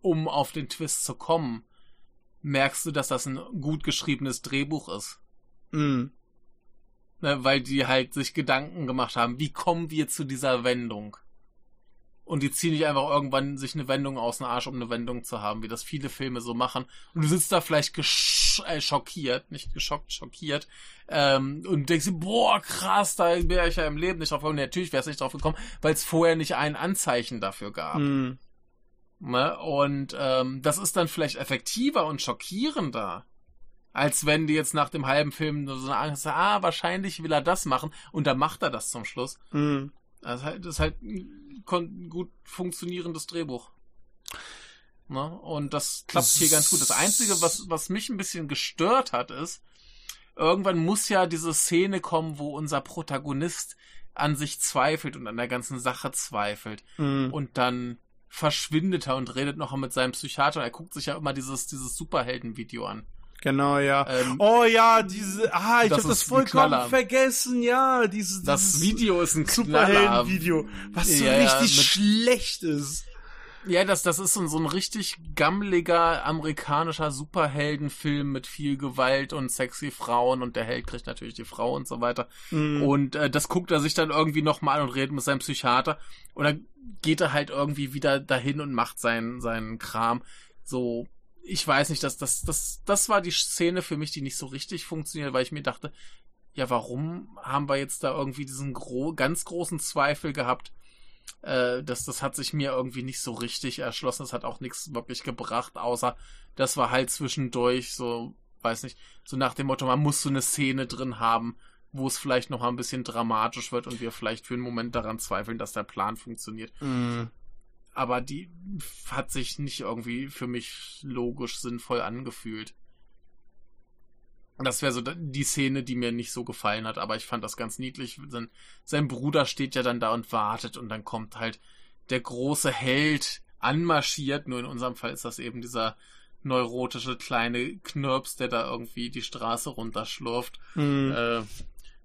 um auf den Twist zu kommen, merkst du, dass das ein gut geschriebenes Drehbuch ist. Mm. Ne, weil die halt sich Gedanken gemacht haben, wie kommen wir zu dieser Wendung? Und die ziehen nicht einfach irgendwann sich eine Wendung aus dem Arsch, um eine Wendung zu haben, wie das viele Filme so machen. Und du sitzt da vielleicht gesch äh, schockiert, nicht geschockt, schockiert, ähm, und denkst dir, boah, krass, da wäre ich ja im Leben nicht drauf gekommen. Nee, Natürlich wäre es nicht drauf gekommen, weil es vorher nicht ein Anzeichen dafür gab. Mm. Ne? Und ähm, das ist dann vielleicht effektiver und schockierender, als wenn die jetzt nach dem halben Film nur so eine Angst haben, ah, wahrscheinlich will er das machen und dann macht er das zum Schluss. Mm. Das ist halt, das ist halt ein gut funktionierendes Drehbuch. Ne? Und das klappt hier ganz gut. Das Einzige, was, was mich ein bisschen gestört hat, ist, irgendwann muss ja diese Szene kommen, wo unser Protagonist an sich zweifelt und an der ganzen Sache zweifelt Mm. und dann verschwindet er und redet noch mit seinem Psychiater. Er guckt sich ja immer dieses, dieses Superhelden-Video an. Genau, ja. Ähm, oh ja, diese, ah, ich das hab das vollkommen vergessen, ja, dieses, Das Video ist ein. Superhelden-Video, was so Ja, ja, richtig mit- schlecht ist. Ja, das, das ist so ein, so ein richtig gammeliger amerikanischer Superheldenfilm mit viel Gewalt und sexy Frauen und der Held kriegt natürlich die Frau und so weiter. Mm. Und äh, das guckt er sich dann irgendwie nochmal an und redet mit seinem Psychiater. Und dann geht er halt irgendwie wieder dahin und macht seinen, seinen Kram. So, ich weiß nicht, das, das, das, das war die Szene für mich, die nicht so richtig funktioniert, weil ich mir dachte, ja, warum haben wir jetzt da irgendwie diesen gro ganz großen Zweifel gehabt? Äh, das, das hat sich mir irgendwie nicht so richtig erschlossen. Das hat auch nichts wirklich gebracht, außer das war halt zwischendurch so, weiß nicht, so nach dem Motto, man muss so eine Szene drin haben, wo es vielleicht noch ein bisschen dramatisch wird und wir vielleicht für einen Moment daran zweifeln, dass der Plan funktioniert. Mm. Aber die hat sich nicht irgendwie für mich logisch sinnvoll angefühlt. Das wäre so die Szene, die mir nicht so gefallen hat, aber ich fand das ganz niedlich. Sein, sein Bruder steht ja dann da und wartet und dann kommt halt der große Held anmarschiert. Nur in unserem Fall ist das eben dieser neurotische kleine Knirps, der da irgendwie die Straße runterschlurft. Mm. Äh,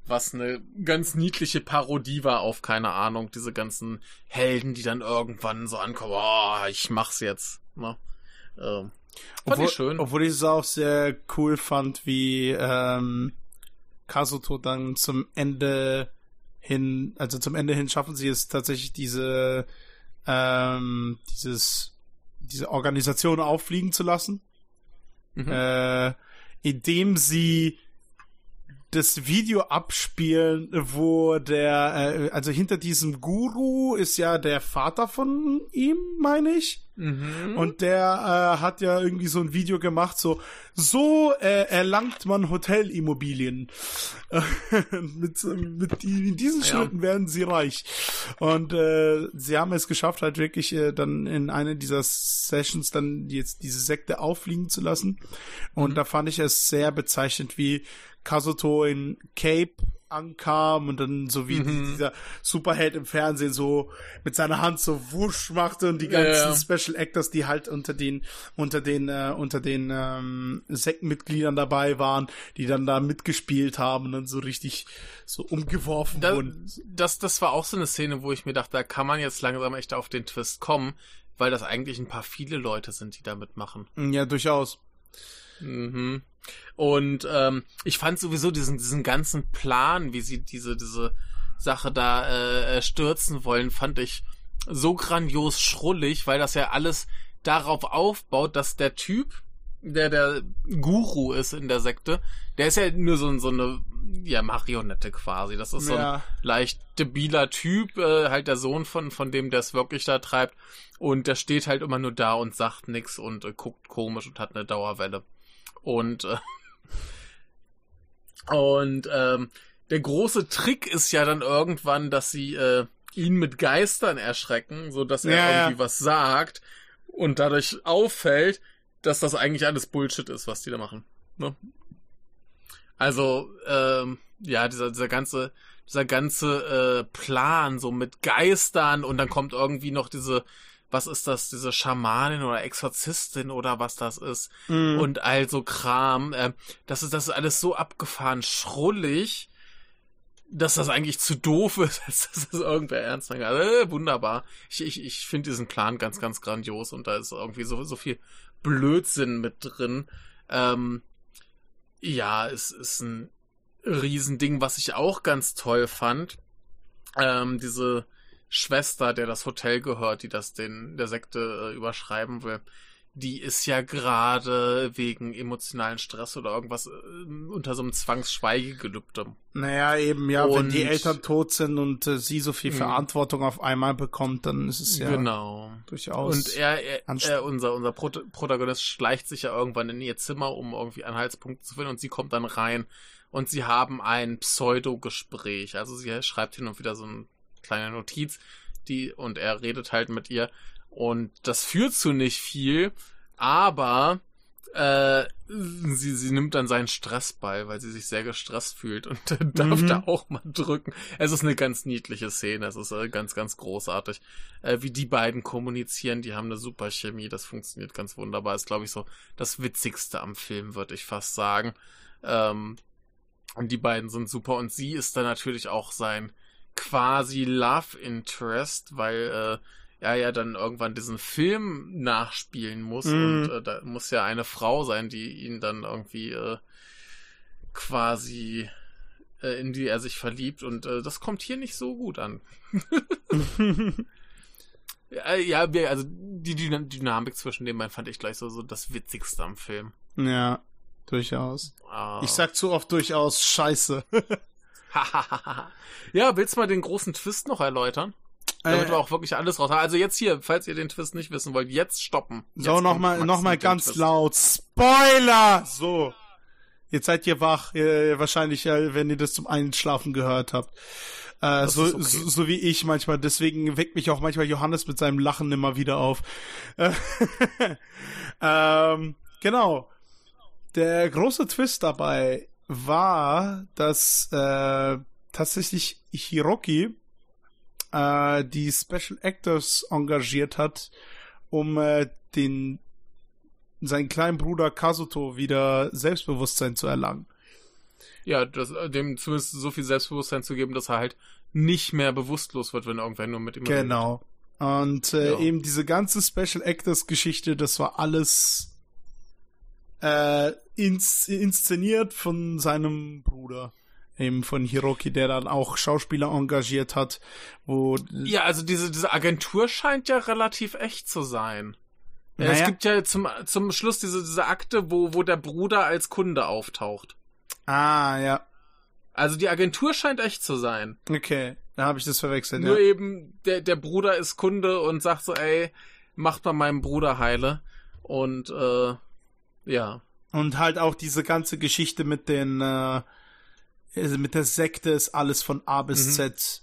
was eine ganz niedliche Parodie war auf, keine Ahnung, diese ganzen Helden, die dann irgendwann so ankommen, oh, ich mach's jetzt. Ne? Ähm, fand Obwohl, ich schön. obwohl ich es auch sehr cool fand, wie ähm, Kazuto dann zum Ende hin, also zum Ende hin schaffen sie es tatsächlich diese ähm, dieses diese Organisation auffliegen zu lassen, Mhm. äh, indem sie das Video abspielen, wo der, äh, also hinter diesem Guru ist ja der Vater von ihm, meine ich. Mhm. Und der äh, hat ja irgendwie so ein Video gemacht, so so äh, erlangt man Hotelimmobilien. mit, mit die, in diesen Ja. Schritten werden sie reich. Und äh, sie haben es geschafft, halt wirklich äh, dann in einer dieser Sessions dann jetzt diese Sekte auffliegen zu lassen. Und Mhm. da fand ich es sehr bezeichnend, wie Kazuto in Cape ankam und dann so wie Mhm. dieser Superheld im Fernsehen so mit seiner Hand so wusch machte und die ganzen ja. Special Actors, die halt unter den unter den äh, unter den ähm, Sektenmitgliedern dabei waren, die dann da mitgespielt haben und dann so richtig so umgeworfen Da, wurden. das, das war auch so eine Szene, wo ich mir dachte, da kann man jetzt langsam echt auf den Twist kommen, weil das eigentlich ein paar viele Leute sind, die da mitmachen. Ja, durchaus. Mhm. Und ähm, ich fand sowieso diesen, diesen ganzen Plan, wie sie diese, diese Sache da äh, äh, stürzen wollen, fand ich so grandios schrullig, weil das ja alles darauf aufbaut, dass der Typ, der der Guru ist in der Sekte, der ist ja nur so, so eine ja, Marionette quasi. Das ist so ein Ja. leicht debiler Typ, äh, halt der Sohn von, von dem, der es wirklich da treibt. Und der steht halt immer nur da und sagt nix und äh, guckt komisch und hat eine Dauerwelle. Und, äh, und ähm, der große Trick ist ja dann irgendwann, dass sie äh, ihn mit Geistern erschrecken, so dass er Ja, ja. irgendwie was sagt und dadurch auffällt, dass das eigentlich alles Bullshit ist, was die da machen. Ne? Also, ähm, ja, dieser, dieser ganze, dieser ganze äh, Plan, so mit Geistern und dann kommt irgendwie noch diese, was ist das, diese Schamanin oder Exorzistin oder was das ist Mhm. und all so Kram. Äh, das ist, das ist alles so abgefahren schrullig, dass das eigentlich zu doof ist, als dass das irgendwer ernst nehmen kann. Äh, wunderbar. Ich, ich, ich finde diesen Plan ganz, ganz grandios und da ist irgendwie so, so viel Blödsinn mit drin. Ähm, ja, es ist ein Riesending, was ich auch ganz toll fand. Ähm, diese Schwester, der das Hotel gehört, die das den der Sekte äh, überschreiben will, die ist ja gerade wegen emotionalen Stress oder irgendwas äh, unter so einem Zwangsschweigegelübde. Naja, eben, ja, wenn die Und- Eltern tot sind und äh, sie so viel Mhm. Verantwortung auf einmal bekommt, dann ist es ja Genau. durchaus. Und er, er, er unser, unser Prot Protagonist schleicht sich ja irgendwann in ihr Zimmer, um irgendwie Anhaltspunkte zu finden und sie kommt dann rein und sie haben ein Pseudo-Gespräch. Also sie schreibt hin und wieder so eine kleine Notiz, die, und er redet halt mit ihr und das führt zu nicht viel, aber äh, sie, sie nimmt dann seinen Stressball, weil sie sich sehr gestresst fühlt und darf Mhm. da auch mal drücken. Es ist eine ganz niedliche Szene, es ist äh, ganz, ganz großartig. Äh, wie die beiden kommunizieren, die haben eine super Chemie, das funktioniert ganz wunderbar. Ist, glaube ich, so das Witzigste am Film, würde ich fast sagen. Ähm, und die beiden sind super und sie ist dann natürlich auch sein quasi Love Interest, weil äh, er ja dann irgendwann diesen Film nachspielen muss Mhm. und äh, da muss ja eine Frau sein, die ihn dann irgendwie äh, quasi äh, in die er sich verliebt und äh, das kommt hier nicht so gut an. Ja, also die Dyna Dynamik zwischen den beiden fand ich gleich so, so das Witzigste am Film. ja, durchaus. Ah. Ich sag zu oft durchaus Scheiße. ja, willst du mal den großen Twist noch erläutern? Damit Äh, wir auch wirklich alles raus haben. Also jetzt hier, falls ihr den Twist nicht wissen wollt, jetzt stoppen. Jetzt So, nochmal noch mal ganz Twist. laut. Spoiler! So. Jetzt seid ihr wach, äh, wahrscheinlich, äh, wenn ihr das zum Einschlafen gehört habt. Äh, so, okay. so, so wie ich manchmal. Deswegen weckt mich auch manchmal Johannes mit seinem Lachen immer wieder auf. Äh, ähm, genau. Der große Twist dabei war, dass äh, tatsächlich Hiroki äh, die Special Actors engagiert hat, um äh, den seinen kleinen Bruder Kazuto wieder Selbstbewusstsein zu erlangen. Ja, das, dem zumindest so viel Selbstbewusstsein zu geben, dass er halt nicht mehr bewusstlos wird, wenn irgendwer nur mit ihm redet. Genau. Und äh, Ja. eben diese ganze Special Actors Geschichte, das war alles äh, ins, inszeniert von seinem Bruder. Eben von Hiroki, der dann auch Schauspieler engagiert hat, wo Ja, also diese, diese Agentur scheint ja relativ echt zu sein. Ja, Es Naja. gibt ja zum, zum Schluss diese, diese Akte, wo, wo der Bruder als Kunde auftaucht. Ah, ja. Also die Agentur scheint echt zu sein. Okay. Da habe ich das verwechselt. Nur ja. eben, der, der Bruder ist Kunde und sagt so, ey, macht mal meinem Bruder heile. Und äh, ja. Und halt auch diese ganze Geschichte mit den äh, also mit der Sekte ist alles von A bis Mhm. Z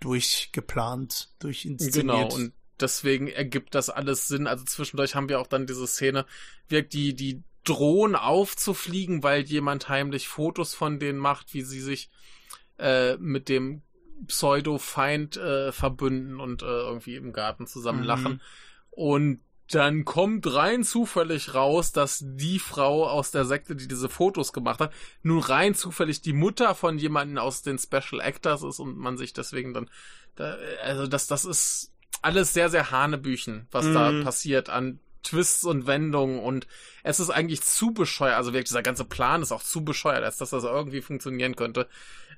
durchgeplant, durchinszeniert. Genau, und deswegen ergibt das alles Sinn. Also zwischendurch haben wir auch dann diese Szene, wirkt die, die drohen aufzufliegen, weil jemand heimlich Fotos von denen macht, wie sie sich äh, mit dem Pseudo-Feind äh, verbünden und äh, irgendwie im Garten zusammen Mhm. lachen. Und dann kommt rein zufällig raus, dass die Frau aus der Sekte, die diese Fotos gemacht hat, nun rein zufällig die Mutter von jemanden aus den Special Actors ist und man sich deswegen dann, da, also das, das ist alles sehr, sehr Hanebüchen, was da Mhm. passiert an Twists und Wendungen und es ist eigentlich zu bescheuert, also wirklich dieser ganze Plan ist auch zu bescheuert, als dass das irgendwie funktionieren könnte.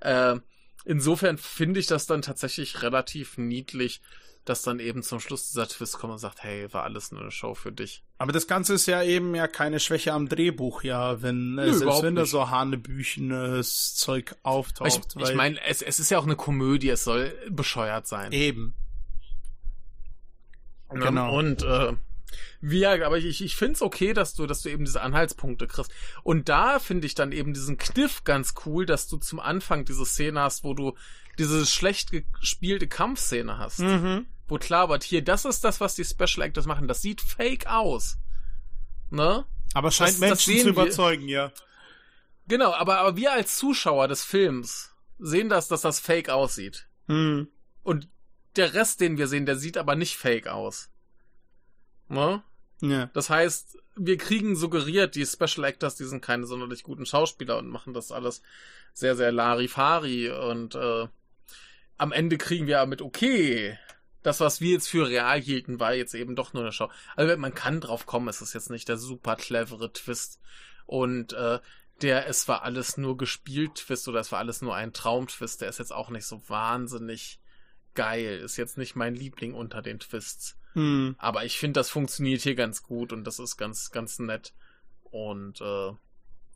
Äh, insofern finde ich das dann tatsächlich relativ niedlich, dass dann eben zum Schluss dieser Twist kommt und sagt, hey, war alles nur eine Show für dich. Aber das Ganze ist ja eben ja keine Schwäche am Drehbuch, ja, wenn, äh, Nö, selbst überhaupt wenn da so hanebüchenes Zeug auftaucht. Ich, ich meine, es, es ist ja auch eine Komödie, es soll bescheuert sein. Eben. Ne? Genau. Und äh, wie, ja, aber ich, ich finde es okay, dass du, dass du eben diese Anhaltspunkte kriegst. Und da finde ich dann eben diesen Kniff ganz cool, dass du zum Anfang diese Szene hast, wo du diese schlecht gespielte Kampfszene hast. Mhm. Wo klar wird, hier, das ist das, was die Special Actors machen. Das sieht fake aus. Ne? Aber scheint Das- das Menschen sehen zu wir. überzeugen, ja. Genau, aber, aber wir als Zuschauer des Films sehen das, dass das fake aussieht. Mhm. Und der Rest, den wir sehen, der sieht aber nicht fake aus. Ne? Ja. Das heißt, wir kriegen suggeriert, die Special Actors, die sind keine sonderlich guten Schauspieler und machen das alles sehr, sehr Larifari. Und äh, am Ende kriegen wir aber mit, okay, das, was wir jetzt für real hielten, war jetzt eben doch nur eine Show. Also man kann drauf kommen, es ist jetzt nicht der super clevere Twist. Und äh, der es war alles nur gespielt Twist oder es war alles nur ein Traumtwist, der ist jetzt auch nicht so wahnsinnig geil. Ist jetzt nicht mein Liebling unter den Twists. Mhm. Aber ich finde, das funktioniert hier ganz gut und das ist ganz, ganz nett. Und äh,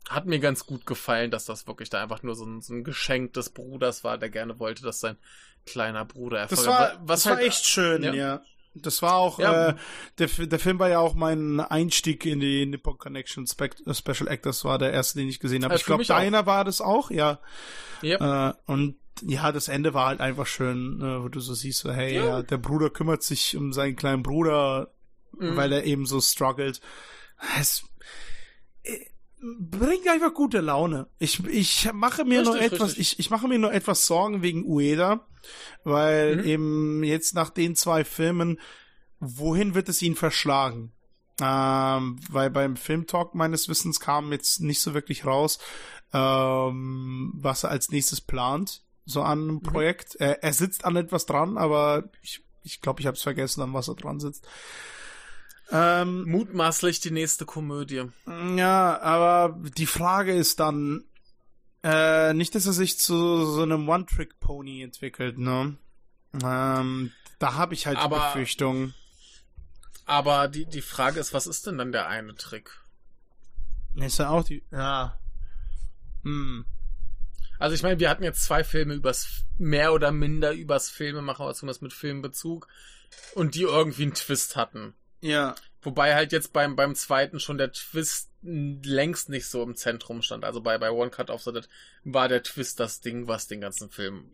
hat mir ganz gut gefallen, dass das wirklich da einfach nur so ein, so ein Geschenk des Bruders war, der gerne wollte, dass sein kleiner Bruder Das Erfolg war. Was das war halt, echt schön, ja. ja. Das war auch, Ja. äh, der, der Film war ja auch mein Einstieg in die Nippon Connection Spec äh, Special Actors, war der erste, den ich gesehen habe. Äh, ich glaube, mich auch. deiner war das auch, ja. Yep. Äh, und ja, das Ende war halt einfach schön, äh, wo du so siehst, so, hey, Ja. ja. der Bruder kümmert sich um seinen kleinen Bruder, Mhm. weil er eben so struggelt. Es äh, bringt einfach gute Laune. Ich, ich mache mir nur Richtig, etwas, richtig. ich, ich mache mir nur etwas Sorgen wegen Ueda, weil Mhm. eben jetzt nach den zwei Filmen, wohin wird es ihn verschlagen? Ähm, weil beim Filmtalk meines Wissens kam jetzt nicht so wirklich raus, ähm, was er als nächstes plant, so an einem Projekt. Er, er sitzt an etwas dran, aber ich ich, glaube, ich habe es vergessen, an was er dran sitzt. Ähm, Mutmaßlich die nächste Komödie. ja, aber die Frage ist dann, äh, nicht, dass er sich zu so einem One-Trick-Pony entwickelt, ne? Ähm, da habe ich halt die Aber- Befürchtung. Aber die, die Frage ist, was ist denn dann der eine Trick? Ist ja auch die, ja. Hm. Also ich meine, wir hatten jetzt zwei Filme übers mehr oder minder übers Filmemachen, oder zumindest mit Filmbezug, und die irgendwie einen Twist hatten. Ja. Wobei halt jetzt beim, beim zweiten schon der Twist längst nicht so im Zentrum stand. Also bei, bei One Cut of the Dead war der Twist das Ding, was den ganzen Film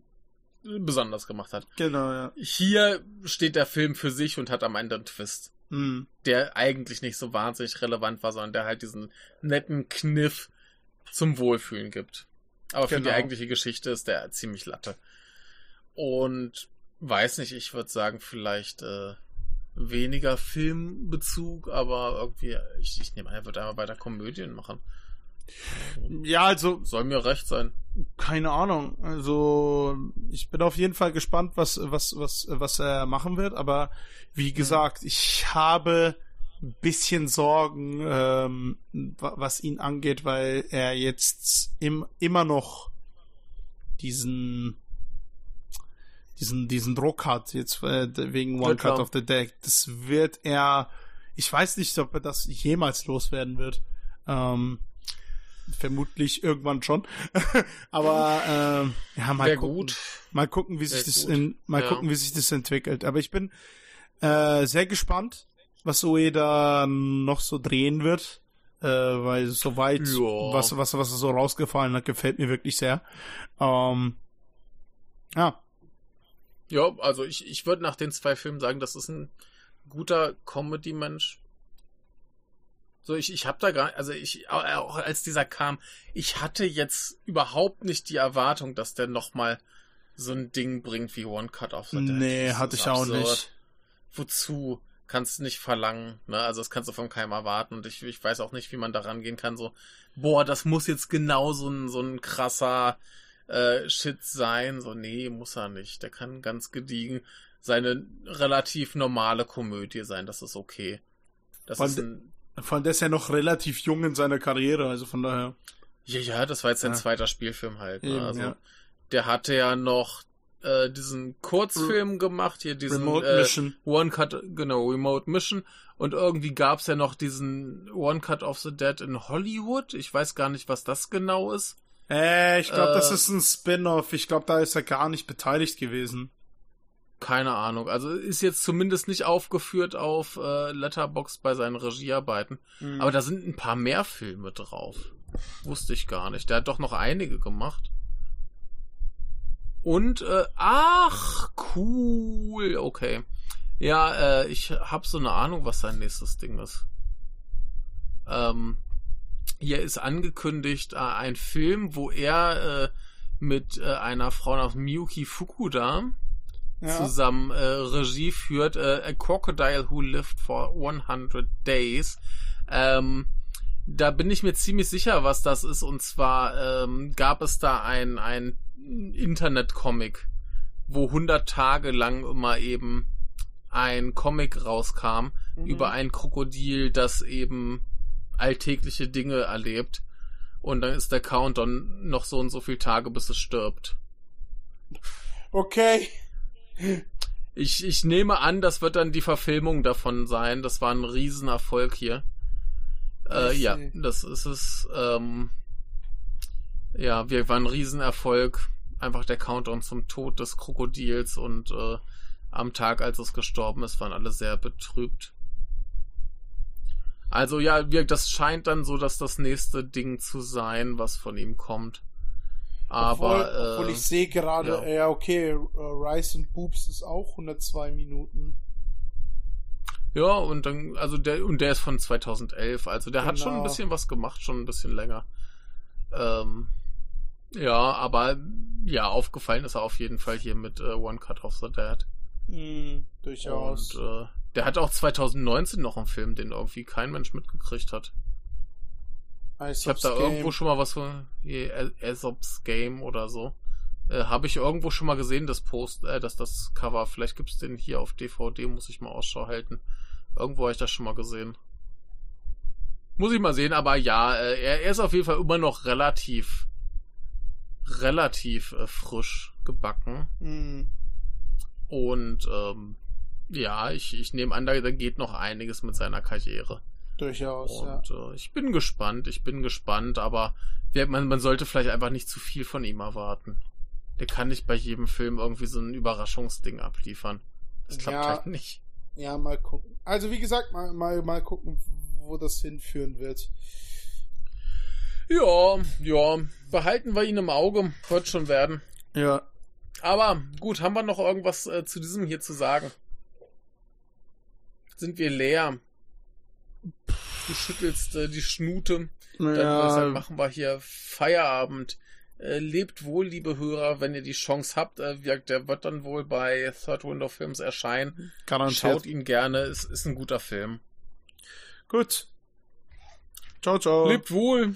besonders gemacht hat. Genau, ja. Hier steht der Film für sich und hat am Ende einen Twist, Mhm. der eigentlich nicht so wahnsinnig relevant war, sondern der halt diesen netten Kniff zum Wohlfühlen gibt. Aber für die Genau. eigentliche Geschichte ist der ziemlich latte. Und weiß nicht, ich würde sagen, vielleicht äh, weniger Filmbezug, aber irgendwie, ich, ich nehme an, er wird einmal weiter Komödien machen. Ja, also, Soll mir recht sein. keine Ahnung. Also, ich bin auf jeden Fall gespannt, was, was, was, was er machen wird, aber wie gesagt, ich habe ein bisschen Sorgen, ähm, wa- was ihn angeht, weil er jetzt im, immer noch diesen diesen diesen Druck hat jetzt äh, wegen One Ja. Cut of the Deck. Das wird er. Ich weiß nicht, ob er das jemals loswerden wird. Ähm, vermutlich irgendwann schon. Aber ähm, ja, mal gucken. gut. Mal gucken, wie sich Sehr das gut. in, mal Ja. gucken, wie sich das entwickelt. Aber ich bin äh, sehr gespannt, was Ueda noch so drehen wird. Äh, weil soweit, Ja. was, was, was so rausgefallen hat, gefällt mir wirklich sehr. Ähm, ja, Ja, also ich, ich würde nach den zwei Filmen sagen, das ist ein guter Comedy-Mensch. So, ich, ich habe da gar, also ich, au- auch als dieser kam, ich hatte jetzt überhaupt nicht die Erwartung, dass der nochmal so ein Ding bringt wie One Cut of the Dead. nee, hatte ich auch absurd. nicht. Wozu? Kannst du nicht verlangen, ne? Also das kannst du von keinem erwarten und ich, ich weiß auch nicht, wie man da rangehen kann, so, boah, das muss jetzt genau so ein, so ein krasser äh, Shit sein. So, nee, muss er nicht. Der kann ganz gediegen seine relativ normale Komödie sein, das ist okay. Das Weil ist ein, Vor allem, der ist ja noch relativ jung in seiner Karriere, also von daher. ja, ja, das war jetzt sein Ja. zweiter Spielfilm halt. Ne? Eben, also, ja. der hatte ja noch äh, diesen Kurzfilm gemacht, hier diesen Remote äh, Mission. One Cut, genau, Remote Mission. Und irgendwie gab's ja noch diesen One Cut of the Dead in Hollywood. Ich weiß gar nicht, was das genau ist. Äh, ich glaube, das Äh, ist ein Spin-off. Ich glaube, da ist er gar nicht beteiligt gewesen. Keine Ahnung. Also ist jetzt zumindest nicht aufgeführt auf äh, Letterbox bei seinen Regiearbeiten. Mhm. Aber da sind ein paar mehr Filme drauf. Wusste ich gar nicht. Der hat doch noch einige gemacht. Und, äh, ach, cool, okay. Ja, äh, ich hab so eine Ahnung, was sein nächstes Ding ist. Ähm, hier ist angekündigt äh, ein Film, wo er äh, mit äh, einer Frau namens Miyuki Fukuda ja. zusammen äh, Regie führt. Äh, A Crocodile Who Lived for 100 Days. Ähm, da bin ich mir ziemlich sicher, was das ist. Und zwar ähm, gab es da ein, ein Internet-Comic, wo 100 Tage lang immer eben ein Comic rauskam Mhm. über ein Krokodil, das eben alltägliche Dinge erlebt. Und dann ist der Countdown noch so und so viele Tage, bis es stirbt. Okay. Ich, ich nehme an, das wird dann die Verfilmung davon sein. Das war ein Riesenerfolg hier. Äh, ja, das ist es. Ähm, ja, wir waren ein Riesenerfolg. Einfach der Countdown zum Tod des Krokodils und äh, am Tag, als es gestorben ist, waren alle sehr betrübt. Also ja, wir, das scheint dann so, dass das nächste Ding zu sein, was von ihm kommt. Aber obwohl, obwohl äh, ich sehe gerade, ja. ja. okay, äh, Rice and Boobs ist auch 102 Minuten. Ja, und dann, also der, und der ist von 2011, also der hat schon ein Genau. bisschen was gemacht, schon ein bisschen länger. Ähm, ja, aber ja, aufgefallen ist er auf jeden Fall hier mit äh, One Cut of the Dead. Hm, durchaus. Und äh, der hat auch 2019 noch einen Film, den irgendwie kein Mensch mitgekriegt hat. Ich habe da irgendwo schon mal was von Aesop's Game oder so. Äh, habe ich irgendwo schon mal gesehen, das Post, äh, dass das Cover. Vielleicht gibt's den hier auf DVD, muss ich mal Ausschau halten. Irgendwo habe ich das schon mal gesehen. Muss ich mal sehen, aber ja, äh, er, er ist auf jeden Fall immer noch relativ, relativ äh, frisch gebacken. Hm, Und ähm, ja, ich, ich nehme an, da, da geht noch einiges mit seiner Karriere. durchaus, ja. Und äh, ich bin gespannt, ich bin gespannt, aber man, man sollte vielleicht einfach nicht zu viel von ihm erwarten. Der kann nicht bei jedem Film irgendwie so ein Überraschungsding abliefern. Das klappt Ja. halt nicht. Ja, mal gucken. Also wie gesagt, mal, mal, mal gucken, wo das hinführen wird. Ja, ja, behalten wir ihn im Auge, wird schon werden. Ja. Aber gut, haben wir noch irgendwas äh, zu diesem hier zu sagen? Sind wir leer? Du schüttelst äh, die Schnute. Dann deshalb machen wir hier Feierabend. Äh, lebt wohl, liebe Hörer, wenn ihr die Chance habt. Äh, der wird dann wohl bei Third Window Films erscheinen. garantiert. Schaut ihn gerne, es ist ein guter Film. Gut. Ciao, ciao. Lebt wohl.